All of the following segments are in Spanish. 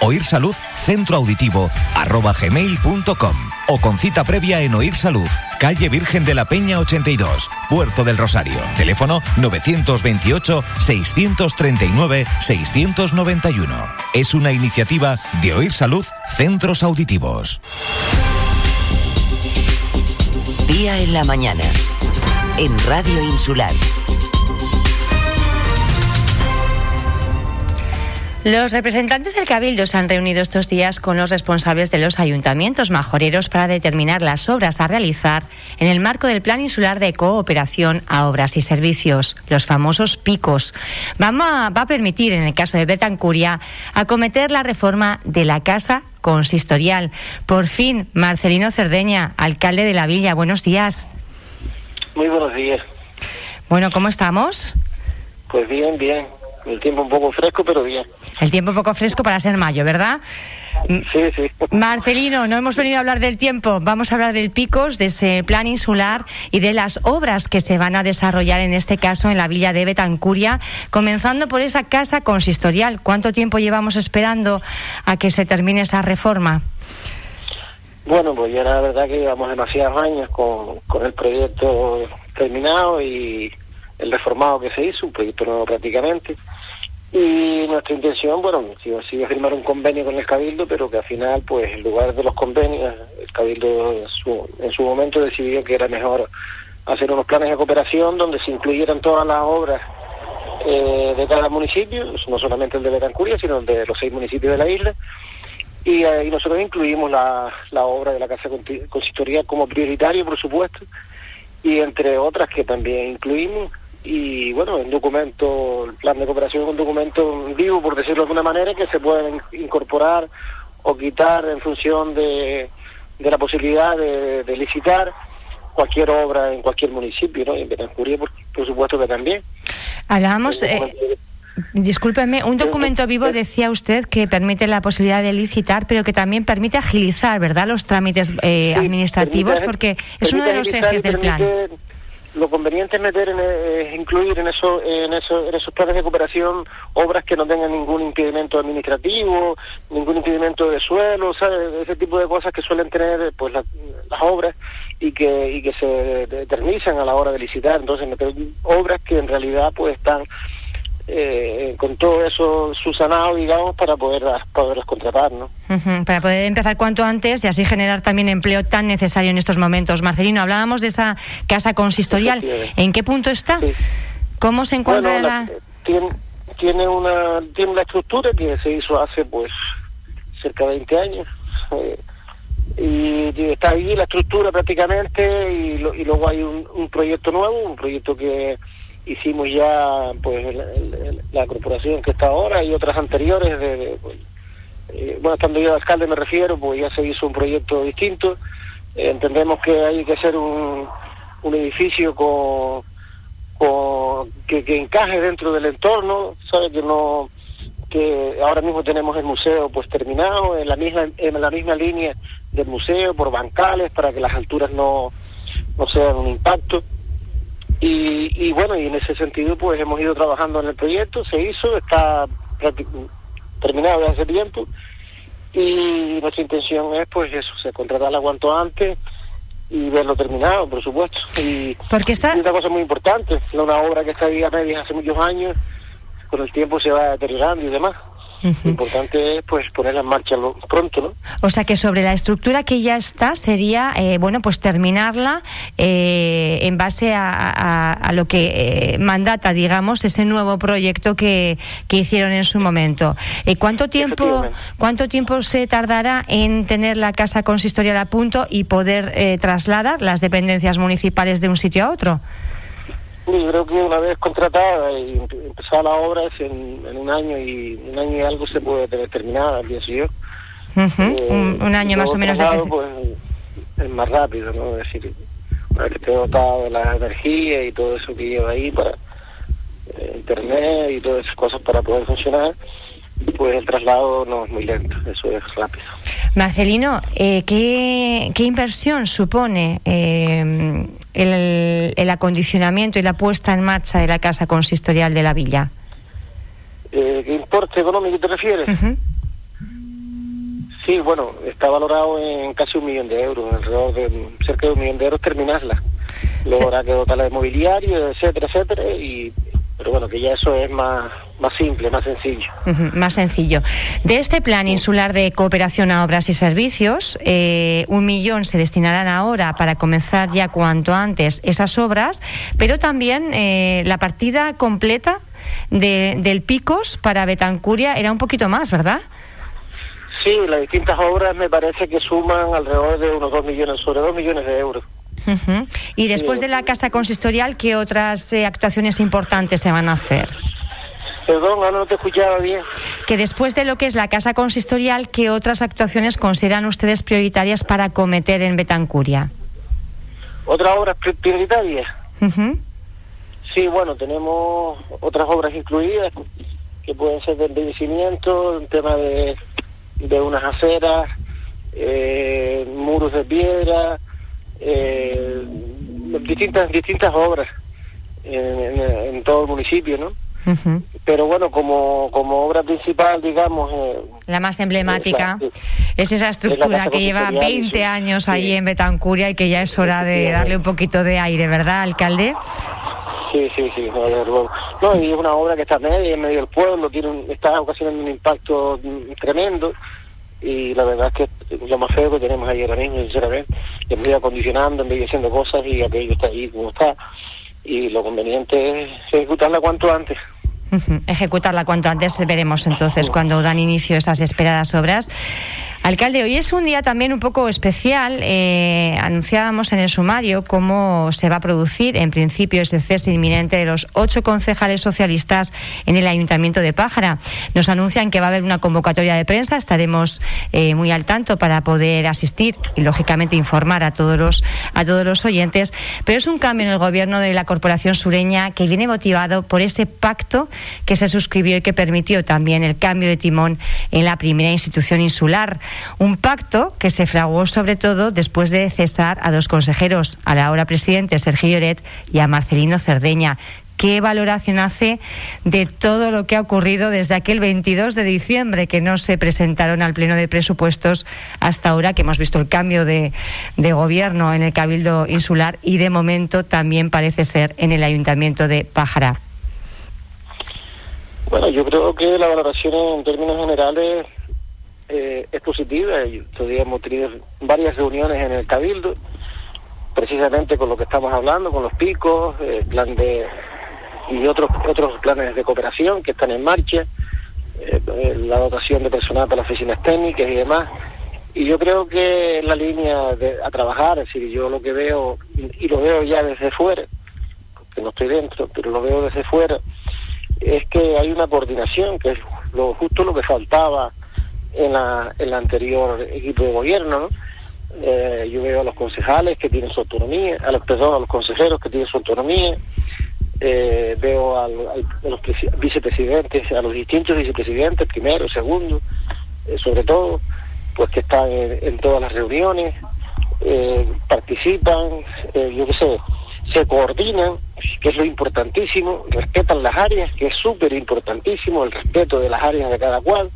Oír Salud Centro Auditivo arroba gmail.com o con cita previa en Oír Salud, calle Virgen de la Peña 82, Puerto del Rosario. Teléfono 928-639-691. Es una iniciativa de Oír Salud Centros Auditivos. Día en la mañana. En Radio Insular Los representantes del Cabildo se han reunido estos días con los responsables de los ayuntamientos majoreros para determinar las obras a realizar en el marco del Plan Insular de Cooperación a Obras y Servicios, los famosos PICOS. Va a, va a permitir, en el caso de Betancuria, acometer la reforma de la Casa Consistorial. Por fin, Marcelino Cerdeña, alcalde de la Villa, buenos días. Muy buenos días. Bueno, ¿cómo estamos? Pues bien, bien. El tiempo un poco fresco, pero bien. El tiempo un poco fresco para ser mayo, ¿verdad? Sí, sí. Marcelino, no hemos venido a hablar del tiempo, vamos a hablar del PICOS, de ese plan insular y de las obras que se van a desarrollar en este caso en la villa de Betancuria, comenzando por esa casa consistorial. ¿Cuánto tiempo llevamos esperando a que se termine esa reforma? Bueno, pues ya la verdad que llevamos demasiados años con, con el proyecto terminado y el reformado que se hizo, un proyecto nuevo prácticamente. Y nuestra intención, bueno, sigue firmar un convenio con el Cabildo, pero que al final, pues en lugar de los convenios, el Cabildo en su, en su momento decidió que era mejor hacer unos planes de cooperación donde se incluyeran todas las obras eh, de cada municipio, no solamente el de Betancuria, sino el de los seis municipios de la isla. Y, eh, nosotros incluimos la, la obra de la Casa Consistorial como prioritario, por supuesto, y entre otras que también incluimos, y bueno, el documento, el plan de cooperación es un documento vivo, por decirlo de alguna manera, que se pueden incorporar o quitar en función de, de la posibilidad de, licitar cualquier obra en cualquier municipio, ¿no? Y en Betancuria, por, supuesto que también. Hablábamos... Eh, discúlpeme, un documento vivo decía usted que permite la posibilidad de licitar, pero que también permite agilizar, ¿verdad?, los trámites eh, administrativos, porque es uno de los ejes del plan lo conveniente es meter en, incluir en eso, en eso, en esos planes de cooperación obras que no tengan ningún impedimento administrativo, ningún impedimento de suelo, ¿sabes? ese tipo de cosas que suelen tener pues las obras y que y que se eternizan a la hora de licitar, entonces meter obras que en realidad pues están eh, con todo eso susanado, digamos, para poder poderlas contratar, ¿no? Para poder empezar cuanto antes y así generar también empleo tan necesario en estos momentos. Marcelino, hablábamos de esa casa consistorial. ¿En qué punto está? ¿Cómo se encuentra la... Tiene, tiene, una tiene una estructura que se hizo hace pues cerca de 20 años. Eh, y está ahí la estructura prácticamente y, y luego hay un, un proyecto nuevo, un proyecto que hicimos ya pues la, corporación que está ahora y otras anteriores de, pues, eh, bueno estando yo de alcalde me refiero pues ya se hizo un proyecto distinto. Entendemos que hay que hacer un, un edificio con, con que, que, encaje dentro del entorno sabe que no que ahora mismo tenemos el museo pues terminado en la misma en la misma línea del museo por bancales para que las alturas no no sean un impacto y, bueno, y en ese sentido pues hemos ido trabajando en el proyecto, se hizo, está terminado desde hace tiempo y nuestra intención es pues eso, se contratarla cuanto antes y verlo terminado, por supuesto. Y, Porque está... una cosa muy importante, una obra que está ahí a medias hace muchos años, con el tiempo se va deteriorando y demás. Lo importante es pues ponerla en marcha pronto, ¿no? O sea que sobre la estructura que ya está sería eh, bueno pues terminarla eh, en base a, lo que eh, mandata digamos ese nuevo proyecto que, que hicieron en su momento. ¿Cuánto tiempo cuánto tiempo se tardará en tener la casa consistorial a punto y poder trasladar las dependencias municipales de un sitio a otro? Yo creo que una vez contratada y empezada la obra, en, en, un año y un año y algo se puede tener terminada, pienso yo. Eh, un, año más o menos de pues, es más rápido, ¿no? Es decir, una vez que esté dotado de la energía y todo eso que lleva ahí para eh, internet y todas esas cosas para poder funcionar, pues el traslado no es muy lento, eso es rápido. Marcelino, eh, ¿qué, ¿qué, inversión supone eh, el, el, acondicionamiento y la puesta en marcha de la casa consistorial de la villa? Eh, ¿Qué importe económico te refieres? Sí, bueno, está valorado en casi un millón de euros, alrededor de cerca de un millón de euros terminarla. Luego habrá que dotarla de mobiliario, etcétera, etcétera, y pero bueno, que ya eso es más, más simple, más sencillo. más sencillo. De este plan insular de cooperación a obras y servicios, eh, un millón se destinarán ahora para comenzar ya cuanto antes esas obras, pero también eh, la partida completa de, del Picos para Betancuria era un poquito más, ¿verdad? Sí, las distintas obras me parece que suman alrededor de unos dos millones, sobre dos millones de euros. Y después de la casa consistorial, ¿qué otras eh, actuaciones importantes se van a hacer? Perdón, no te escuchaba bien. Que después de lo que es la casa consistorial, ¿qué otras actuaciones consideran ustedes prioritarias para cometer en Betancuria? ¿Otras obras prioritarias? Sí, bueno, tenemos otras obras incluidas que pueden ser de embellecimiento, un tema de, de unas aceras, eh, muros de piedra, eh, distintas distintas obras en, todo el municipio, ¿no? Pero bueno, como, como obra principal, digamos... Eh, la más emblemática es esa estructura que lleva 20 años allí en Betancuria y que ya es hora de darle un poquito de aire, ¿verdad, alcalde? Sí, sí, sí, no, y es una obra que está media, en medio del pueblo, tiene está ocasionando un impacto tremendo y la verdad es que lo más feo que tenemos ahí ahora mismo, sinceramente, es muy acondicionando, embelleciendo cosas y aquello está ahí como está. Y lo conveniente es ejecutarla cuanto antes. Ejecutarla cuanto antes, veremos entonces cuando dan inicio esas esperadas obras. Alcalde, hoy es un día también un poco especial. Eh, anunciábamos en el sumario cómo se va a producir, en principio, ese cese inminente de los ocho concejales socialistas en el Ayuntamiento de Pájara. Nos anuncian que va a haber una convocatoria de prensa. Estaremos eh, muy al tanto para poder asistir y, lógicamente, informar a todos los a todos los oyentes. Pero es un cambio en el gobierno de la Corporación Sureña que viene motivado por ese pacto que se suscribió y que permitió también el cambio de timón en la primera institución insular. Un pacto que se fraguó sobre todo después de cesar a dos consejeros, a la ahora presidente Sergio Lloret y a Marcelino Cerdeña. ¿Qué valoración hace de todo lo que ha ocurrido desde aquel 22 de diciembre que no se presentaron al Pleno de Presupuestos hasta ahora que hemos visto el cambio de, de, gobierno en el Cabildo Insular y de momento también parece ser en el Ayuntamiento de Pájara? Bueno, yo creo que la valoración en términos generales eh, es positiva. Todavía hemos tenido varias reuniones en el Cabildo, precisamente con lo que estamos hablando, con los picos, el plan de y otros otros planes de cooperación que están en marcha, eh, la dotación de personal para las oficinas técnicas y demás. Y yo creo que la línea de, a trabajar, es decir, yo lo que veo, y lo veo ya desde fuera, porque no estoy dentro, pero lo veo desde fuera, es que hay una coordinación, que es lo justo lo que faltaba en la, en la anterior equipo de gobierno, ¿no? Eh, yo veo a los concejales que tienen su autonomía, a los, perdón, a los consejeros que tienen su autonomía, eh, veo a los vicepresidentes, a los distintos vicepresidentes, primero, segundo, eh, sobre todo, pues que están en, todas las reuniones, participan, yo qué sé, se coordinan, que es lo importantísimo, respetan las áreas, que es súper importantísimo, el respeto de las áreas de cada cual.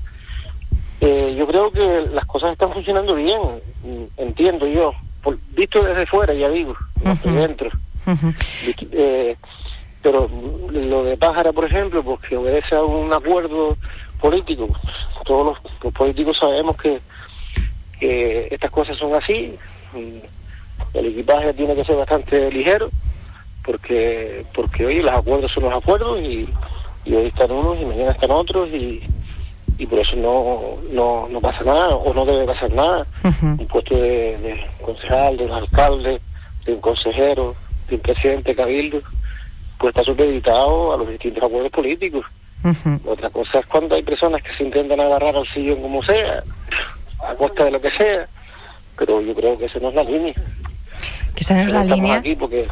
Eh, yo creo que las cosas están funcionando bien, entiendo yo, visto desde fuera, ya digo, no estoy dentro. Eh, pero lo de Pájara, por ejemplo, pues que obedece a un acuerdo político. Todos los, políticos sabemos que, que estas cosas son así. El equipaje tiene que ser bastante ligero porque porque hoy los acuerdos son los acuerdos y, y hoy están unos y mañana están otros y, y por eso no, no, no pasa nada o no debe pasar nada. Un puesto de, concejal, de un alcalde, de un consejero, de un presidente cabildo, pues está supeditado a los distintos acuerdos políticos. Otra cosa es cuando hay personas que se intentan agarrar al sillón como sea, a costa de lo que sea, pero yo creo que esa no es la línea. Que esa no es la línea. aquí porque,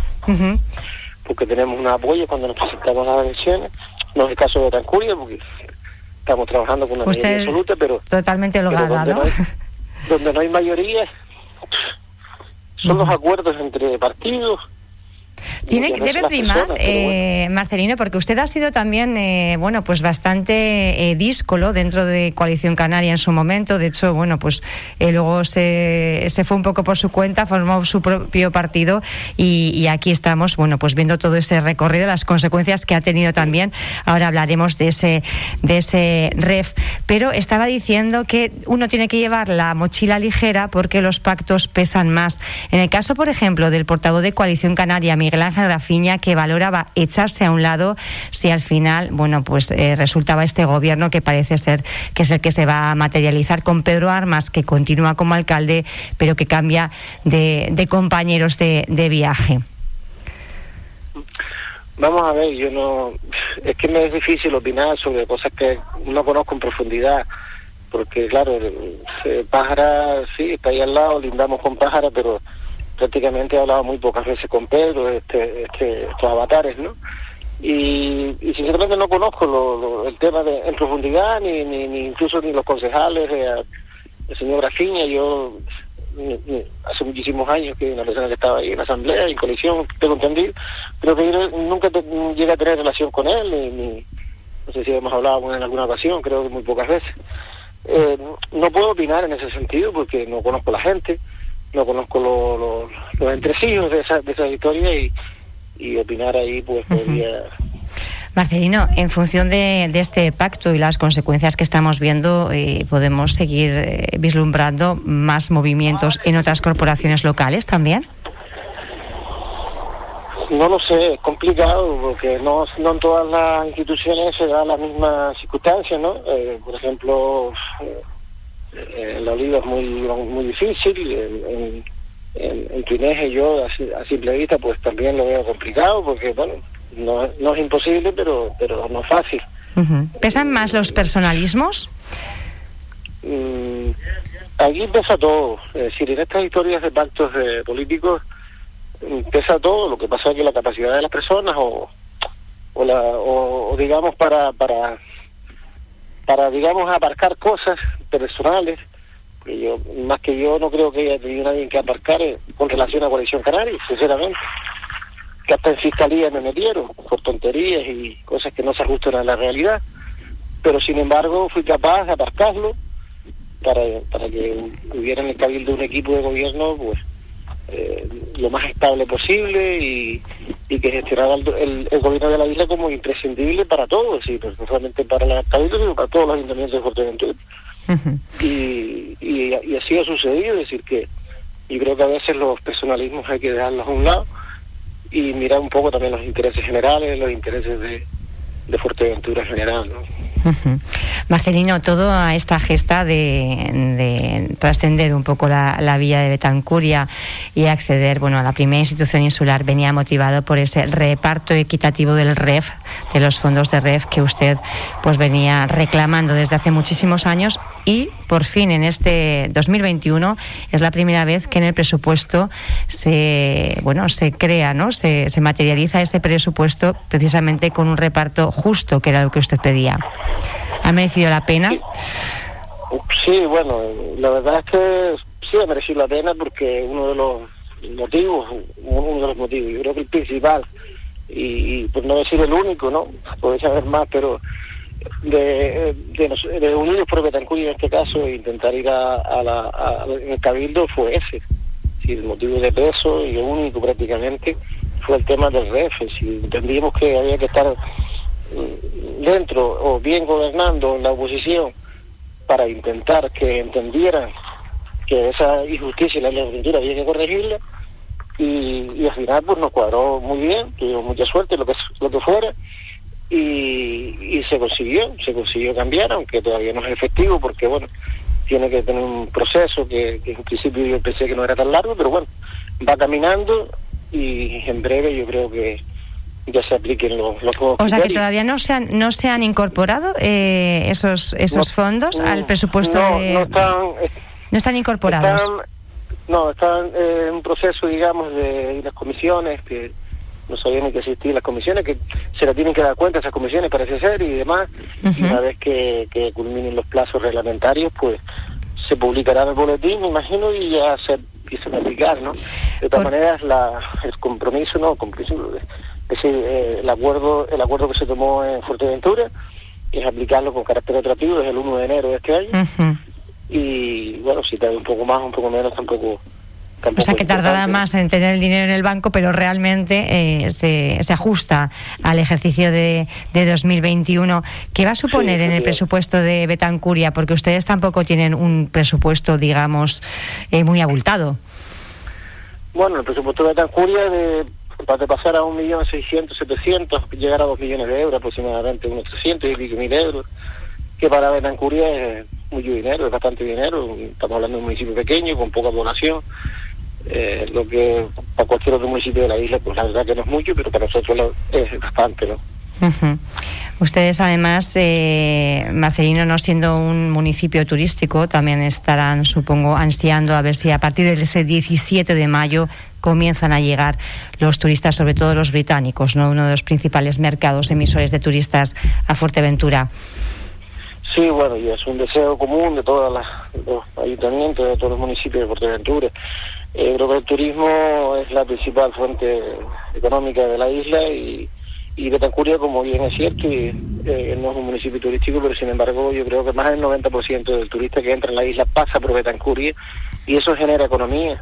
porque tenemos un apoyo cuando nos presentamos a las elecciones. No es el caso de Tancuria, porque estamos trabajando con una mayoría absoluta, pero... Totalmente holgada, ¿no? donde no hay mayoría, son los acuerdos entre partidos tiene, debe primar, eh, Marcelino, porque usted ha sido también, eh, bueno, pues bastante eh, díscolo dentro de Coalición Canaria en su momento. De hecho, bueno, pues eh, luego se, se fue un poco por su cuenta, formó su propio partido y, aquí estamos, bueno, pues viendo todo ese recorrido, las consecuencias que ha tenido también. Ahora hablaremos de ese, de ese REF. Pero estaba diciendo que uno tiene que llevar la mochila ligera porque los pactos pesan más. En el caso, por ejemplo, del portavoz de Coalición Canaria, Miguel Ángel Grafiña, que valoraba echarse a un lado si al final, bueno, pues eh, resultaba este gobierno que parece ser que es el que se va a materializar con Pedro Armas, que continúa como alcalde, pero que cambia de, compañeros de, viaje. Vamos a ver, yo no. Es que me es difícil opinar sobre cosas que no conozco en profundidad, porque claro, eh, Pájara, sí, está ahí al lado, lindamos con Pájara, pero prácticamente he hablado muy pocas veces con Pedro, este, este, estos avatares, ¿no? Y, sinceramente no conozco el tema de, en profundidad, ni, ni, incluso ni los concejales, eh, el señor Grafiña, yo hace muchísimos años que una persona que estaba ahí en la asamblea, en coalición, tengo entendido, pero que yo nunca llegué a tener relación con él, ni, no sé si hemos hablado en alguna ocasión, creo que muy pocas veces. Eh, no puedo opinar en ese sentido porque no conozco a la gente no conozco los entresijos de esa, de esa historia y, y opinar ahí pues podría... Marcelino, en función de, de, este pacto y las consecuencias que estamos viendo, eh, ¿podemos seguir eh, vislumbrando más movimientos en otras corporaciones locales también? No lo sé, es complicado porque no, no en todas las instituciones se da la misma circunstancia, ¿no? Eh, por ejemplo, en la oliva es muy, muy difícil, en, en, en yo a, simple vista pues también lo veo complicado porque bueno, no, no es imposible pero, pero no es fácil. ¿Pesan más los personalismos? Mm, aquí pesa todo, es decir, en estas historias de pactos de políticos mm, pesa todo, lo que pasa es que la capacidad de las personas o, o, la, o digamos para, para para, digamos, aparcar cosas personales, que yo, más que yo, no creo que haya tenido nadie que aparcar eh, con relación a Coalición Canaria, sinceramente. Que hasta en fiscalía me metieron por tonterías y cosas que no se ajustan a la realidad. Pero sin embargo, fui capaz de aparcarlo para, para que hubiera en el cabildo un equipo de gobierno, pues, eh, lo más estable posible y, y que gestionara el, gobierno de la isla como imprescindible para todos, y no solamente para la cabildo, sino para todos los ayuntamientos de Fuerteventura. y, y, así ha sucedido, es decir, que yo creo que a veces los personalismos hay que dejarlos a un lado y mirar un poco también los intereses generales, los intereses de, de Fuerteventura en general. ¿no? Marcelino, toda esta gesta de, trascender un poco la, vía de Betancuria y acceder bueno, a la primera institución insular venía motivado por ese reparto equitativo del REF, de los fondos de REF que usted pues venía reclamando desde hace muchísimos años y por fin en este 2021 es la primera vez que en el presupuesto se bueno se crea, ¿no? Se, se materializa ese presupuesto precisamente con un reparto justo, que era lo que usted pedía. ¿Ha merecido la pena? Sí. bueno, la verdad es que sí ha merecido la pena porque uno de los motivos, uno de los motivos, yo creo que el principal, y, por no decir el único, ¿no? Puede saber más, pero de, de, de Unidos por Betancuria en este caso, e intentar ir a, la, el Cabildo fue ese. Si el motivo de peso y el único prácticamente fue el tema del REF. Si entendíamos que había que estar dentro o bien gobernando en la oposición para intentar que entendieran que esa injusticia en la legislatura había que corregirla y, al final pues nos cuadró muy bien, tuvimos mucha suerte, lo que, lo que fuera, y, se consiguió, se consiguió cambiar, aunque todavía no es efectivo porque bueno, tiene que tener un proceso que, que en principio yo pensé que no era tan largo, pero bueno, va caminando y en breve yo creo que ya se apliquen los, los O sea que todavía no se han, no se han incorporado eh, esos esos fondos al presupuesto no, de... No están, no están incorporados. No, están eh, en un proceso, digamos, de, las comisiones que no sabían ni que existían las comisiones, que se la tienen que dar cuenta esas comisiones, parece ser, y demás. Y una vez que, que culminen los plazos reglamentarios, pues se publicará en el boletín, me imagino, y ya se empiezan a aplicar, ¿no? De todas maneras, la, el compromiso, no, compromiso, es eh, el acuerdo el acuerdo que se tomó en Fuerteventura es aplicarlo con carácter atractivo desde el 1 de enero de este año. Y bueno, si tarda un poco más, un poco menos, tampoco o sea que tardará más en tener el dinero en el banco, pero realmente eh, se, se, ajusta al ejercicio de, de 2021. ¿Qué va a suponer en el presupuesto de Betancuria? Porque ustedes tampoco tienen un presupuesto, digamos, eh, muy abultado. Bueno, el presupuesto de Betancuria de, para pasar a un millón seiscientos, setecientos, llegar a dos millones de euros, aproximadamente unos trescientos y pico mil euros, que para Betancuria es mucho dinero, es bastante dinero. Estamos hablando de un municipio pequeño, con poca población eh, lo que para cualquier otro municipio de la isla, pues la verdad que no es mucho, pero para nosotros es bastante, ¿no? Ustedes además, eh, Marcelino, no siendo un municipio turístico, también estarán, supongo, ansiando a ver si a partir del ese 17 de mayo comienzan a llegar los turistas, sobre todo los británicos, no uno de los principales mercados emisores de turistas a Fuerteventura. Sí, bueno, y es un deseo común de todos los ayuntamientos, de todos los municipios de Fuerteventura. Eh, creo que el turismo es la principal fuente económica de la isla y, y Betancuria, como bien es cierto, y, eh, no es un municipio turístico, pero sin embargo yo creo que más del 90% del turista que entra en la isla pasa por Betancuria y eso genera economía,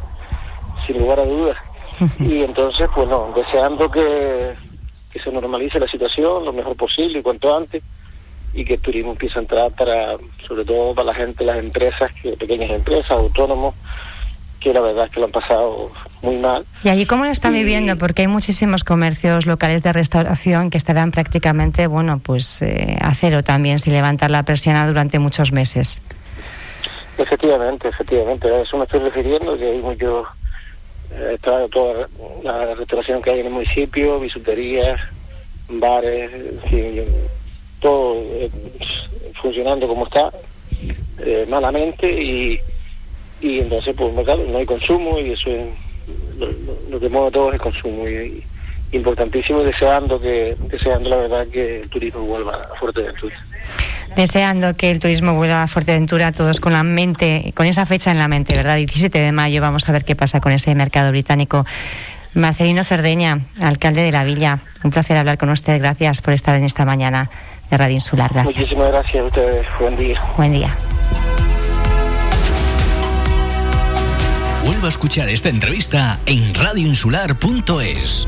sin lugar a dudas. Y entonces, pues no, deseando que, que se normalice la situación lo mejor posible y cuanto antes y que el turismo empiece a entrar para, sobre todo para la gente, las empresas, que pequeñas empresas, autónomos, que la verdad es que lo han pasado muy mal. ¿Y allí cómo lo están viviendo? Porque hay muchísimos comercios locales de restauración que estarán prácticamente, bueno, pues eh, a cero también, sin levantar la persiana durante muchos meses. Efectivamente, efectivamente, a eso me estoy refiriendo, que hay mucho, eh, toda la restauración que hay en el municipio, bisuterías, bares, todo eh, funcionando como está, eh, malamente y y entonces pues claro, no hay consumo y eso es lo, que mueve todo es consumo y, importantísimo deseando que deseando la verdad que el turismo vuelva a Fuerteventura. Deseando que el turismo vuelva a Fuerteventura todos con la mente con esa fecha en la mente verdad 17 de mayo vamos a ver qué pasa con ese mercado británico. Marcelino Cerdeña alcalde de la Villa un placer hablar con usted. Gracias por estar en esta mañana de Radio Insular. Gracias. Muchísimas gracias a ustedes. Buen día. Buen día. Vuelva a escuchar esta entrevista en radioinsular.es.